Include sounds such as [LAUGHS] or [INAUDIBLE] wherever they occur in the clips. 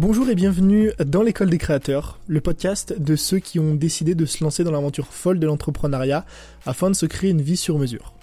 Bonjour et bienvenue dans l'école des créateurs, le podcast de ceux qui ont décidé de se lancer dans l'aventure folle de l'entrepreneuriat afin de se créer une vie sur mesure.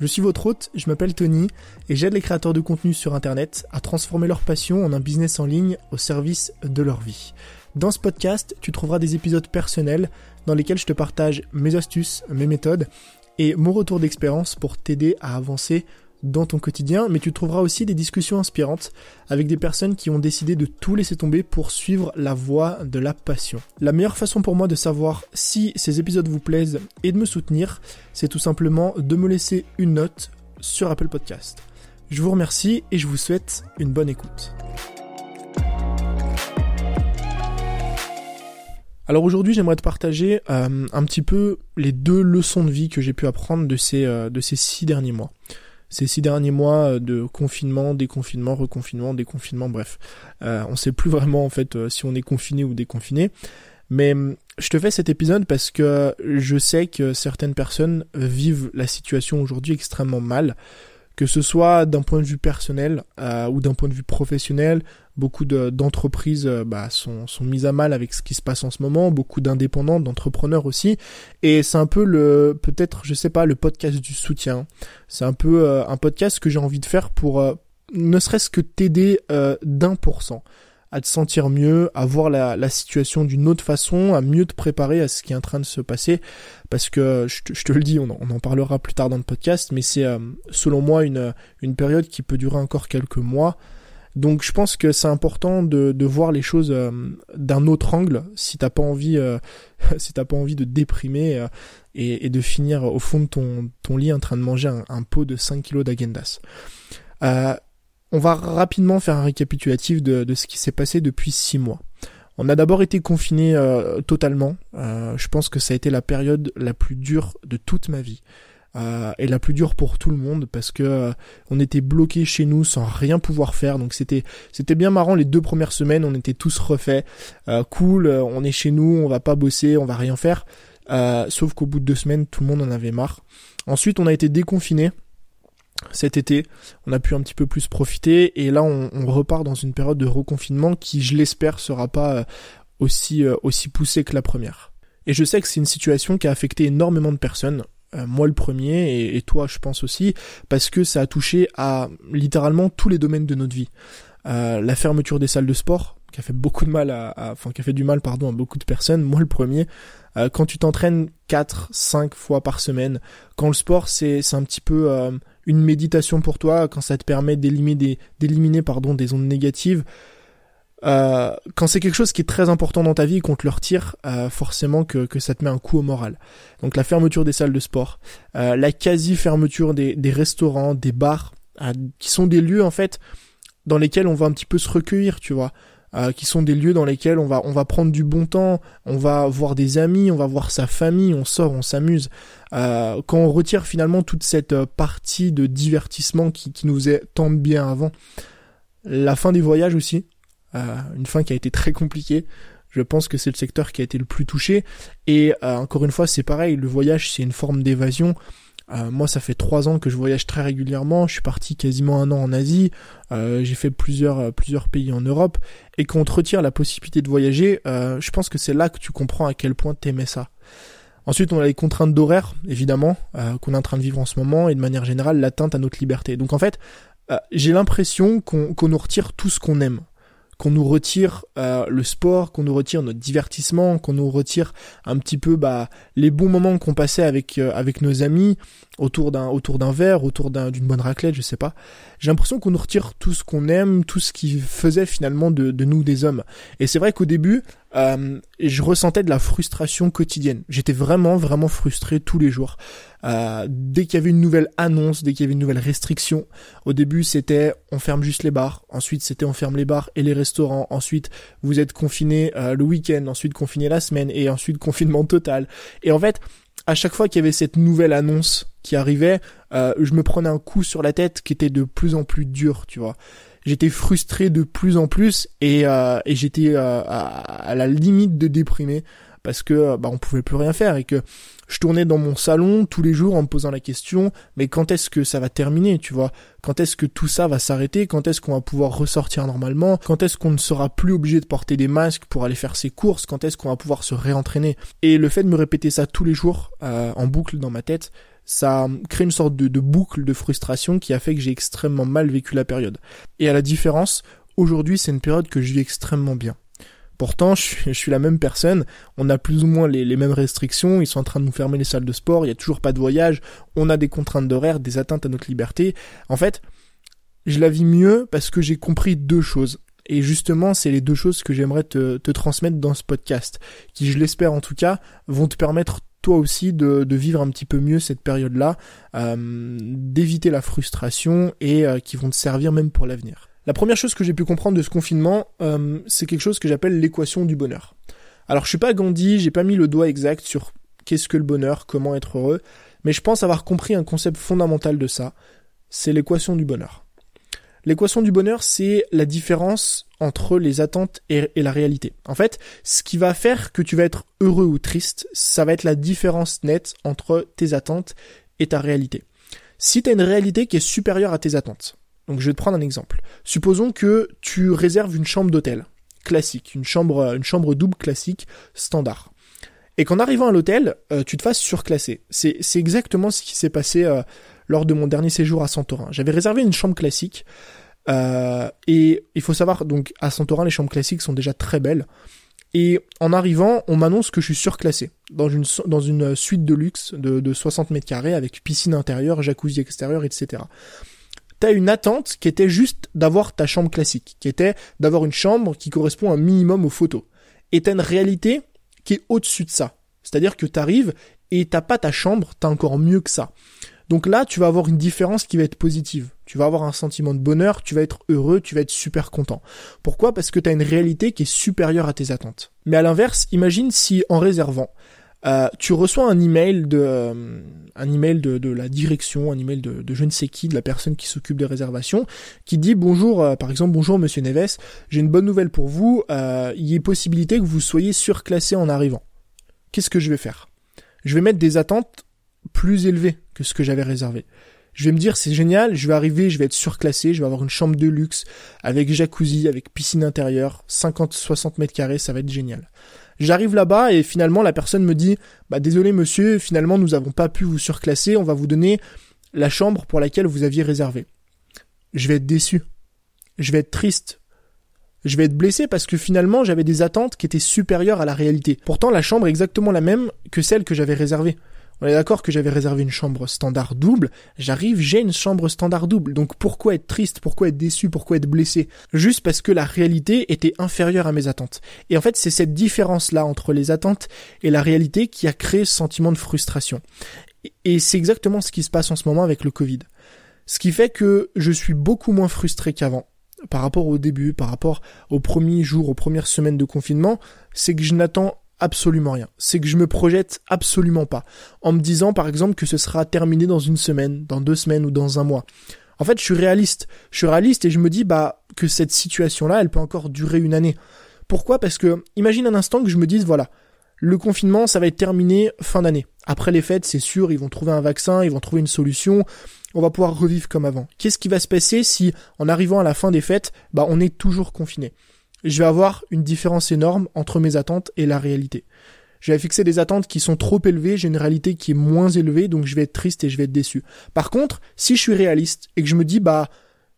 Je suis votre hôte, je m'appelle Tony et j'aide les créateurs de contenu sur internet à transformer leur passion en un business en ligne au service de leur vie. Dans ce podcast, tu trouveras des épisodes personnels dans lesquels je te partage mes astuces, mes méthodes et mon retour d'expérience pour t'aider à avancer dans ton quotidien, mais tu trouveras aussi des discussions inspirantes avec des personnes qui ont décidé de tout laisser tomber pour suivre la voie de la passion. La meilleure façon pour moi de savoir si ces épisodes vous plaisent et de me soutenir, c'est tout simplement de me laisser une note sur Apple Podcast. Je vous remercie et je vous souhaite une bonne écoute. Alors aujourd'hui, j'aimerais te partager euh, un petit peu les deux leçons de vie que j'ai pu apprendre de ces, euh, de ces six derniers mois. Ces six derniers mois euh, de confinement, déconfinement, reconfinement, déconfinement, bref. on sait plus vraiment en fait si on est confiné ou déconfiné. Mais je te fais cet épisode parce que je sais que certaines personnes vivent la situation aujourd'hui extrêmement mal que ce soit d'un point de vue personnel euh, ou d'un point de vue professionnel, beaucoup d'entreprises euh, bah, sont, sont mises à mal avec ce qui se passe en ce moment, beaucoup d'indépendants, d'entrepreneurs aussi, et c'est un peu le, peut-être, je sais pas, le podcast du soutien. C'est un peu euh, un podcast que j'ai envie de faire pour ne serait-ce que t'aider d'un pour cent à te sentir mieux, à voir la, situation d'une autre façon, à mieux te préparer à ce qui est en train de se passer. Parce que je te, je te le dis, on en, parlera plus tard dans le podcast, mais c'est euh, selon moi une, une période qui peut durer encore quelques mois. Donc je pense que c'est important de, de, voir les choses euh, d'un autre angle si t'as pas envie euh, [LAUGHS] si t'as pas envie de déprimer et, de finir au fond de ton, ton lit en train de manger un, un pot de 5 kilos d'agendas. On va rapidement faire un récapitulatif de, ce qui s'est passé depuis six mois. On a d'abord été confiné euh, totalement. Euh, je pense que ça a été la période la plus dure de toute ma vie. Euh, et la plus dure pour tout le monde parce que on était bloqué chez nous sans rien pouvoir faire donc c'était c'était bien marrant les deux premières semaines on était tous refaits cool on est chez nous on va pas bosser on va rien faire sauf qu'au bout de deux semaines tout le monde en avait marre ensuite on a été déconfiné cet été, on a pu un petit peu plus profiter et là on, repart dans une période de reconfinement qui, je l'espère, sera pas euh, aussi euh, aussi poussée que la première. Et je sais que c'est une situation qui a affecté énormément de personnes, euh, moi le premier et, toi je pense aussi, parce que ça a touché à littéralement tous les domaines de notre vie. la fermeture des salles de sport, qui a fait beaucoup de mal à, enfin qui a fait du mal pardon à beaucoup de personnes, moi le premier. quand tu t'entraînes 4, 5 fois par semaine, quand le sport c'est c'est un petit peu une méditation pour toi, quand ça te permet d'éliminer des, pardon, des ondes négatives, euh, quand c'est quelque chose qui est très important dans ta vie qu'on te le retire, euh, forcément que, ça te met un coup au moral. Donc la fermeture des salles de sport, euh, la quasi-fermeture des restaurants, des bars, qui sont des lieux en fait dans lesquels on va un petit peu se recueillir, tu vois. Euh, qui sont des lieux dans lesquels on va on va prendre du bon temps, on va voir des amis, on va voir sa famille, on sort, on s'amuse. Euh, quand on retire finalement toute cette euh, partie de divertissement qui, qui nous est tant bien avant, la fin des voyages aussi, une fin qui a été très compliquée. Je pense que c'est le secteur qui a été le plus touché. Et encore une fois, c'est pareil, le voyage c'est une forme d'évasion. Euh, moi, ça fait trois ans que je voyage très régulièrement. Je suis parti quasiment un an en Asie. Euh, j'ai fait plusieurs euh, plusieurs pays en Europe. Et quand on te retire la possibilité de voyager, je pense que c'est là que tu comprends à quel point t'aimais ça. Ensuite, on a les contraintes d'horaire, évidemment, qu'on est en train de vivre en ce moment, et de manière générale, l'atteinte à notre liberté. Donc en fait, j'ai l'impression qu'on nous retire tout ce qu'on aime qu'on nous retire euh, le sport, qu'on nous retire notre divertissement, qu'on nous retire un petit peu bah, les bons moments qu'on passait avec euh, avec nos amis autour d'un autour d'un verre, autour d'une bonne raclette, je sais pas. J'ai l'impression qu'on nous retire tout ce qu'on aime, tout ce qui faisait finalement de, de nous des hommes. Et c'est vrai qu'au début, euh, je ressentais de la frustration quotidienne. J'étais vraiment vraiment frustré tous les jours. Euh, dès qu'il y avait une nouvelle annonce, dès qu'il y avait une nouvelle restriction, au début c'était on ferme juste les bars, ensuite c'était on ferme les bars et les restaurants, ensuite vous êtes confiné euh, le week-end, ensuite confiné la semaine et ensuite [LAUGHS] confinement total. Et en fait, à chaque fois qu'il y avait cette nouvelle annonce qui arrivait, euh, je me prenais un coup sur la tête qui était de plus en plus dur, tu vois. J'étais frustré de plus en plus et, et j'étais à, à, la limite de déprimer parce que bah on pouvait plus rien faire et que je tournais dans mon salon tous les jours en me posant la question mais quand est-ce que ça va terminer tu vois? Quand est-ce que tout ça va s'arrêter? Quand est-ce qu'on va pouvoir ressortir normalement? Quand est-ce qu'on ne sera plus obligé de porter des masques pour aller faire ses courses? Quand est-ce qu'on va pouvoir se réentraîner? Et le fait de me répéter ça tous les jours euh, en boucle dans ma tête ça crée une sorte de, boucle de frustration qui a fait que j'ai extrêmement mal vécu la période. Et à la différence aujourd'hui c'est une période que je vis extrêmement bien. Pourtant, je suis, la même personne, on a plus ou moins les, mêmes restrictions, ils sont en train de nous fermer les salles de sport, il n'y a toujours pas de voyage, on a des contraintes d'horaire, des atteintes à notre liberté. En fait, je la vis mieux parce que j'ai compris deux choses. Et justement, c'est les deux choses que j'aimerais te, transmettre dans ce podcast, qui, je l'espère en tout cas, vont te permettre toi aussi de, vivre un petit peu mieux cette période-là, euh, d'éviter la frustration et euh, qui vont te servir même pour l'avenir. La première chose que j'ai pu comprendre de ce confinement, euh, c'est quelque chose que j'appelle l'équation du bonheur. Alors je suis pas Gandhi, j'ai pas mis le doigt exact sur qu'est-ce que le bonheur, comment être heureux, mais je pense avoir compris un concept fondamental de ça, c'est l'équation du bonheur. L'équation du bonheur, c'est la différence entre les attentes et, la réalité. En fait, ce qui va faire que tu vas être heureux ou triste, ça va être la différence nette entre tes attentes et ta réalité. Si tu as une réalité qui est supérieure à tes attentes, donc je vais te prendre un exemple. Supposons que tu réserves une chambre d'hôtel classique, une chambre, une chambre double classique standard. Et qu'en arrivant à l'hôtel, euh, tu te fasses surclasser. C'est, c'est exactement ce qui s'est passé euh, lors de mon dernier séjour à Santorin. J'avais réservé une chambre classique. Euh, et il faut savoir, donc à Santorin, les chambres classiques sont déjà très belles. Et en arrivant, on m'annonce que je suis surclassé dans une, suite de luxe de, de 60 mètres carrés avec piscine intérieure, jacuzzi extérieur, etc t'as une attente qui était juste d'avoir ta chambre classique, qui était d'avoir une chambre qui correspond un minimum aux photos. Et t'as une réalité qui est au-dessus de ça. C'est-à-dire que t'arrives et t'as pas ta chambre, t'as encore mieux que ça. Donc là, tu vas avoir une différence qui va être positive. Tu vas avoir un sentiment de bonheur, tu vas être heureux, tu vas être super content. Pourquoi? Parce que tu as une réalité qui est supérieure à tes attentes. Mais à l'inverse, imagine si en réservant, euh, tu reçois un email de euh, un email de, la direction, un email de, de, je ne sais qui, de la personne qui s'occupe des réservations, qui dit bonjour, euh, par exemple bonjour Monsieur Neves, j'ai une bonne nouvelle pour vous, il y a possibilité que vous soyez surclassé en arrivant. Qu'est-ce que je vais faire? Je vais mettre des attentes plus élevées que ce que j'avais réservé. Je vais me dire c'est génial, je vais arriver, je vais être surclassé, je vais avoir une chambre de luxe avec jacuzzi, avec piscine intérieure, 50-60 mètres carrés, ça va être génial. J'arrive là-bas et finalement la personne me dit bah désolé monsieur, finalement nous n'avons pas pu vous surclasser, on va vous donner la chambre pour laquelle vous aviez réservé. Je vais être déçu. Je vais être triste. Je vais être blessé parce que finalement j'avais des attentes qui étaient supérieures à la réalité. Pourtant la chambre est exactement la même que celle que j'avais réservée. On est d'accord que j'avais réservé une chambre standard double, j'arrive, j'ai une chambre standard double. Donc pourquoi être triste, pourquoi être déçu, pourquoi être blessé? Juste parce que la réalité était inférieure à mes attentes. Et en fait, c'est cette différence-là entre les attentes et la réalité qui a créé ce sentiment de frustration. Et c'est exactement ce qui se passe en ce moment avec le Covid. Ce qui fait que je suis beaucoup moins frustré qu'avant par rapport au début, par rapport aux premiers jours, aux premières semaines de confinement, c'est que je n'attends absolument rien. C'est que je me projette absolument pas. En me disant par exemple que ce sera terminé dans une semaine, dans deux semaines ou dans un mois. En fait, je suis réaliste. Je suis réaliste et je me dis bah que cette situation-là, elle peut encore durer une année. Pourquoi? Parce que imagine un instant que je me dise voilà, le confinement, ça va être terminé fin d'année. Après les fêtes, c'est sûr, ils vont trouver un vaccin, ils vont trouver une solution, on va pouvoir revivre comme avant. Qu'est-ce qui va se passer si, en arrivant à la fin des fêtes, bah on est toujours confiné? Je vais avoir une différence énorme entre mes attentes et la réalité. Je vais fixer des attentes qui sont trop élevées, j'ai une réalité qui est moins élevée, donc je vais être triste et je vais être déçu. Par contre, si je suis réaliste et que je me dis, bah,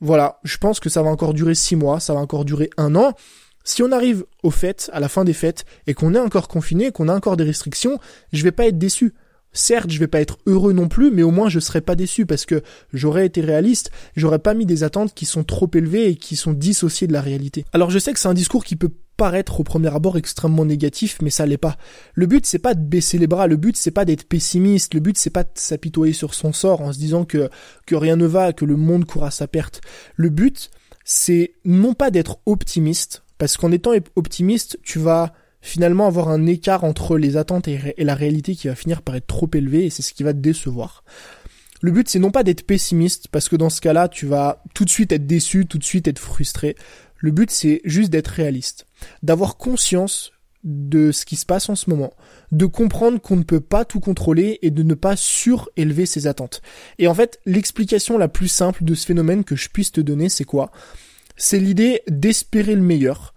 voilà, je pense que ça va encore durer six mois, ça va encore durer un an, si on arrive aux fêtes, à la fin des fêtes, et qu'on est encore confiné, qu'on a encore des restrictions, je vais pas être déçu. Certes, je vais pas être heureux non plus, mais au moins je serai pas déçu parce que j'aurais été réaliste, j'aurais pas mis des attentes qui sont trop élevées et qui sont dissociées de la réalité. Alors je sais que c'est un discours qui peut paraître au premier abord extrêmement négatif, mais ça l'est pas. Le but c'est pas de baisser les bras, le but c'est pas d'être pessimiste, le but c'est pas de s'apitoyer sur son sort en se disant que, que rien ne va, que le monde court à sa perte. Le but c'est non pas d'être optimiste, parce qu'en étant optimiste, tu vas finalement avoir un écart entre les attentes et, la réalité qui va finir par être trop élevé et c'est ce qui va te décevoir. Le but c'est non pas d'être pessimiste parce que dans ce cas-là tu vas tout de suite être déçu, tout de suite être frustré. Le but c'est juste d'être réaliste, d'avoir conscience de ce qui se passe en ce moment, de comprendre qu'on ne peut pas tout contrôler et de ne pas surélever ses attentes. Et en fait, l'explication la plus simple de ce phénomène que je puisse te donner, c'est quoi? C'est l'idée d'espérer le meilleur,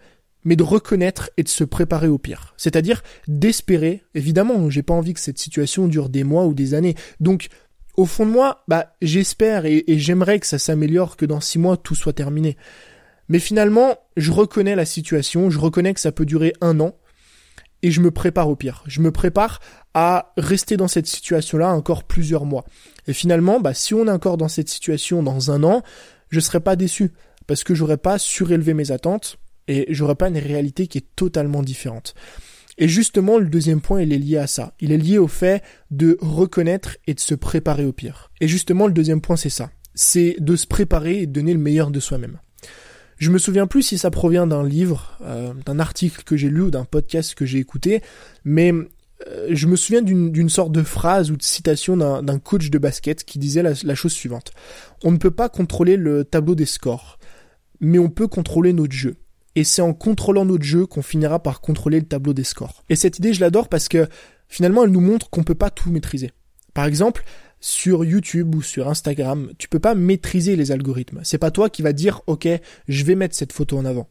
mais de reconnaître et de se préparer au pire. C'est-à-dire d'espérer, évidemment, j'ai pas envie que cette situation dure des mois ou des années. Donc, au fond de moi, bah, j'espère et, j'aimerais que ça s'améliore, que dans six mois tout soit terminé. Mais finalement, je reconnais la situation, je reconnais que ça peut durer un an, et je me prépare au pire. Je me prépare à rester dans cette situation-là encore plusieurs mois. Et finalement, bah, si on est encore dans cette situation dans un an, je serai pas déçu parce que j'aurais pas surélevé mes attentes et j'aurais pas une réalité qui est totalement différente. Et justement, le deuxième point, il est lié à ça. Il est lié au fait de reconnaître et de se préparer au pire. Et justement, le deuxième point, c'est ça. C'est de se préparer et de donner le meilleur de soi-même. Je me souviens plus si ça provient d'un livre, euh, d'un article que j'ai lu ou d'un podcast que j'ai écouté, mais euh, je me souviens d'une sorte de phrase ou de citation d'un coach de basket qui disait la, la, chose suivante. On ne peut pas contrôler le tableau des scores, mais on peut contrôler notre jeu. Et c'est en contrôlant notre jeu qu'on finira par contrôler le tableau des scores. Et cette idée, je l'adore parce que finalement, elle nous montre qu'on peut pas tout maîtriser. Par exemple, sur YouTube ou sur Instagram, tu peux pas maîtriser les algorithmes. C'est pas toi qui va dire OK, je vais mettre cette photo en avant.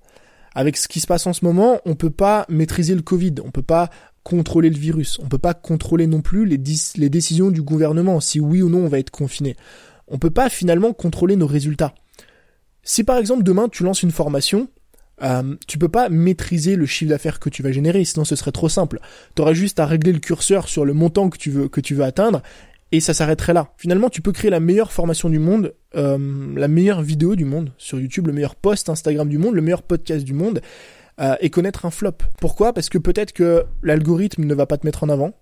Avec ce qui se passe en ce moment, on peut pas maîtriser le Covid, on peut pas contrôler le virus, on peut pas contrôler non plus les, les décisions du gouvernement si oui ou non on va être confiné. On peut pas finalement contrôler nos résultats. Si par exemple demain tu lances une formation, euh, tu peux pas maîtriser le chiffre d'affaires que tu vas générer, sinon ce serait trop simple. Tu aurais juste à régler le curseur sur le montant que tu veux que tu veux atteindre et ça s'arrêterait là. Finalement, tu peux créer la meilleure formation du monde, euh, la meilleure vidéo du monde sur YouTube, le meilleur post Instagram du monde, le meilleur podcast du monde, euh, et connaître un flop. Pourquoi? Parce que peut-être que l'algorithme ne va pas te mettre en avant.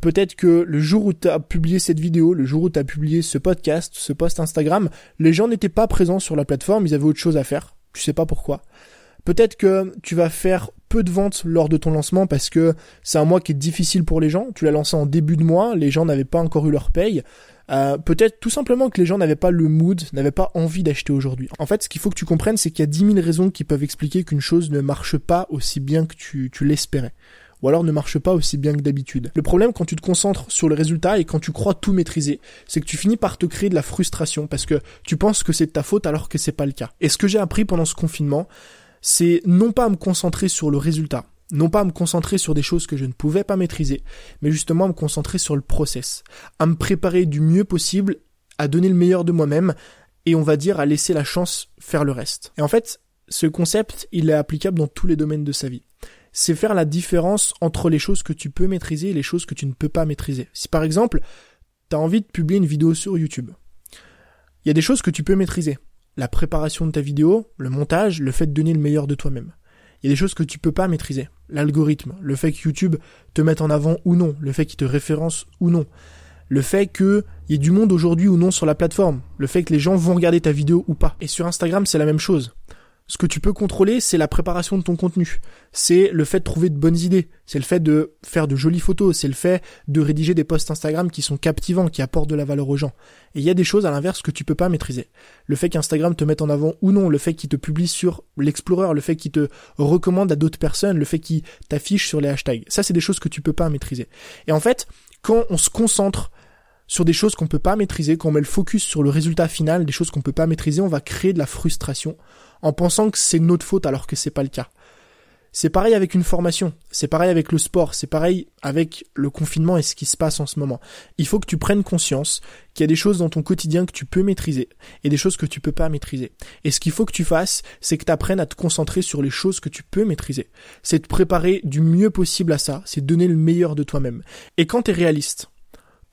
Peut-être que le jour où tu as publié cette vidéo, le jour où tu as publié ce podcast, ce post Instagram, les gens n'étaient pas présents sur la plateforme, ils avaient autre chose à faire. Tu sais pas pourquoi. Peut-être que tu vas faire peu de ventes lors de ton lancement parce que c'est un mois qui est difficile pour les gens. Tu l'as lancé en début de mois, les gens n'avaient pas encore eu leur paye. Euh, peut-être tout simplement que les gens n'avaient pas le mood, n'avaient pas envie d'acheter aujourd'hui. En fait, ce qu'il faut que tu comprennes, c'est qu'il y a 10 000 raisons qui peuvent expliquer qu'une chose ne marche pas aussi bien que tu, tu l'espérais. Ou alors ne marche pas aussi bien que d'habitude. Le problème quand tu te concentres sur le résultat et quand tu crois tout maîtriser, c'est que tu finis par te créer de la frustration parce que tu penses que c'est de ta faute alors que c'est pas le cas. Et ce que j'ai appris pendant ce confinement, c'est non pas me concentrer sur le résultat, non pas à me concentrer sur des choses que je ne pouvais pas maîtriser, mais justement à me concentrer sur le process, à me préparer du mieux possible, à donner le meilleur de moi-même, et on va dire à laisser la chance faire le reste. Et en fait, ce concept, il est applicable dans tous les domaines de sa vie. C'est faire la différence entre les choses que tu peux maîtriser et les choses que tu ne peux pas maîtriser. Si par exemple, tu as envie de publier une vidéo sur YouTube, il y a des choses que tu peux maîtriser la préparation de ta vidéo, le montage, le fait de donner le meilleur de toi-même. Il y a des choses que tu peux pas maîtriser. L'algorithme, le fait que YouTube te mette en avant ou non, le fait qu'il te référence ou non, le fait qu'il y ait du monde aujourd'hui ou non sur la plateforme, le fait que les gens vont regarder ta vidéo ou pas. Et sur Instagram, c'est la même chose. Ce que tu peux contrôler, c'est la préparation de ton contenu. C'est le fait de trouver de bonnes idées. C'est le fait de faire de jolies photos. C'est le fait de rédiger des posts Instagram qui sont captivants, qui apportent de la valeur aux gens. Et il y a des choses à l'inverse que tu peux pas maîtriser. Le fait qu'Instagram te mette en avant ou non, le fait qu'il te publie sur l'Explorer, le fait qu'il te recommande à d'autres personnes, le fait qu'il t'affiche sur les hashtags. Ça, c'est des choses que tu peux pas maîtriser. Et en fait, quand on se concentre sur des choses qu'on peut pas maîtriser, quand on met le focus sur le résultat final, des choses qu'on peut pas maîtriser, on va créer de la frustration en pensant que c'est notre faute alors que c'est pas le cas. C'est pareil avec une formation, c'est pareil avec le sport, c'est pareil avec le confinement et ce qui se passe en ce moment. Il faut que tu prennes conscience qu'il y a des choses dans ton quotidien que tu peux maîtriser et des choses que tu peux pas maîtriser. Et ce qu'il faut que tu fasses, c'est que tu apprennes à te concentrer sur les choses que tu peux maîtriser. C'est te préparer du mieux possible à ça, c'est donner le meilleur de toi-même. Et quand tu es réaliste,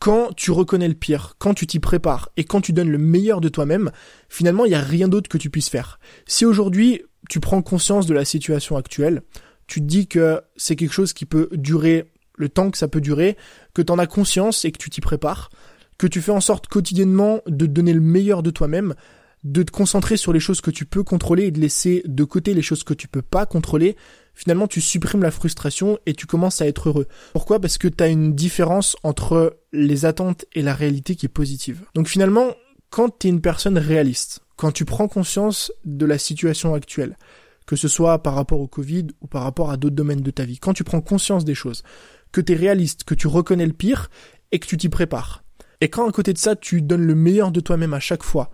quand tu reconnais le pire, quand tu t'y prépares et quand tu donnes le meilleur de toi-même, finalement, il n'y a rien d'autre que tu puisses faire. Si aujourd'hui, tu prends conscience de la situation actuelle, tu te dis que c'est quelque chose qui peut durer le temps que ça peut durer, que tu en as conscience et que tu t'y prépares, que tu fais en sorte quotidiennement de donner le meilleur de toi-même, de te concentrer sur les choses que tu peux contrôler et de laisser de côté les choses que tu peux pas contrôler, finalement tu supprimes la frustration et tu commences à être heureux. Pourquoi? Parce que tu as une différence entre les attentes et la réalité qui est positive. Donc finalement, quand tu es une personne réaliste, quand tu prends conscience de la situation actuelle, que ce soit par rapport au Covid ou par rapport à d'autres domaines de ta vie. Quand tu prends conscience des choses, que tu es réaliste, que tu reconnais le pire et que tu t'y prépares. Et quand à côté de ça, tu donnes le meilleur de toi-même à chaque fois,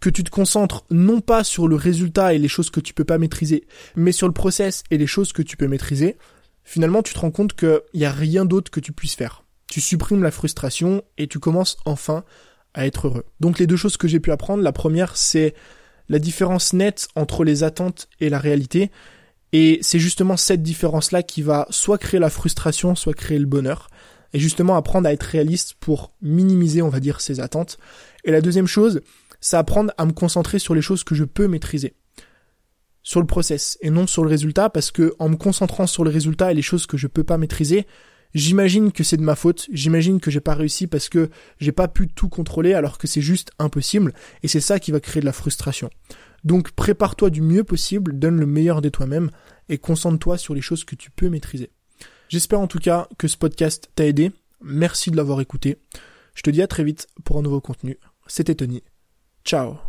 que tu te concentres non pas sur le résultat et les choses que tu peux pas maîtriser, mais sur le process et les choses que tu peux maîtriser, finalement tu te rends compte qu'il n'y a rien d'autre que tu puisses faire. Tu supprimes la frustration et tu commences enfin à être heureux. Donc les deux choses que j'ai pu apprendre, la première c'est la différence nette entre les attentes et la réalité. Et c'est justement cette différence-là qui va soit créer la frustration, soit créer le bonheur. Et justement apprendre à être réaliste pour minimiser, on va dire, ses attentes. Et la deuxième chose, c'est apprendre à me concentrer sur les choses que je peux maîtriser. Sur le process et non sur le résultat parce que en me concentrant sur le résultat et les choses que je peux pas maîtriser, J'imagine que c'est de ma faute, j'imagine que j'ai pas réussi parce que j'ai pas pu tout contrôler alors que c'est juste impossible et c'est ça qui va créer de la frustration. Donc prépare-toi du mieux possible, donne le meilleur de toi-même et concentre-toi sur les choses que tu peux maîtriser. J'espère en tout cas que ce podcast t'a aidé. Merci de l'avoir écouté. Je te dis à très vite pour un nouveau contenu. C'était Tony. Tchau.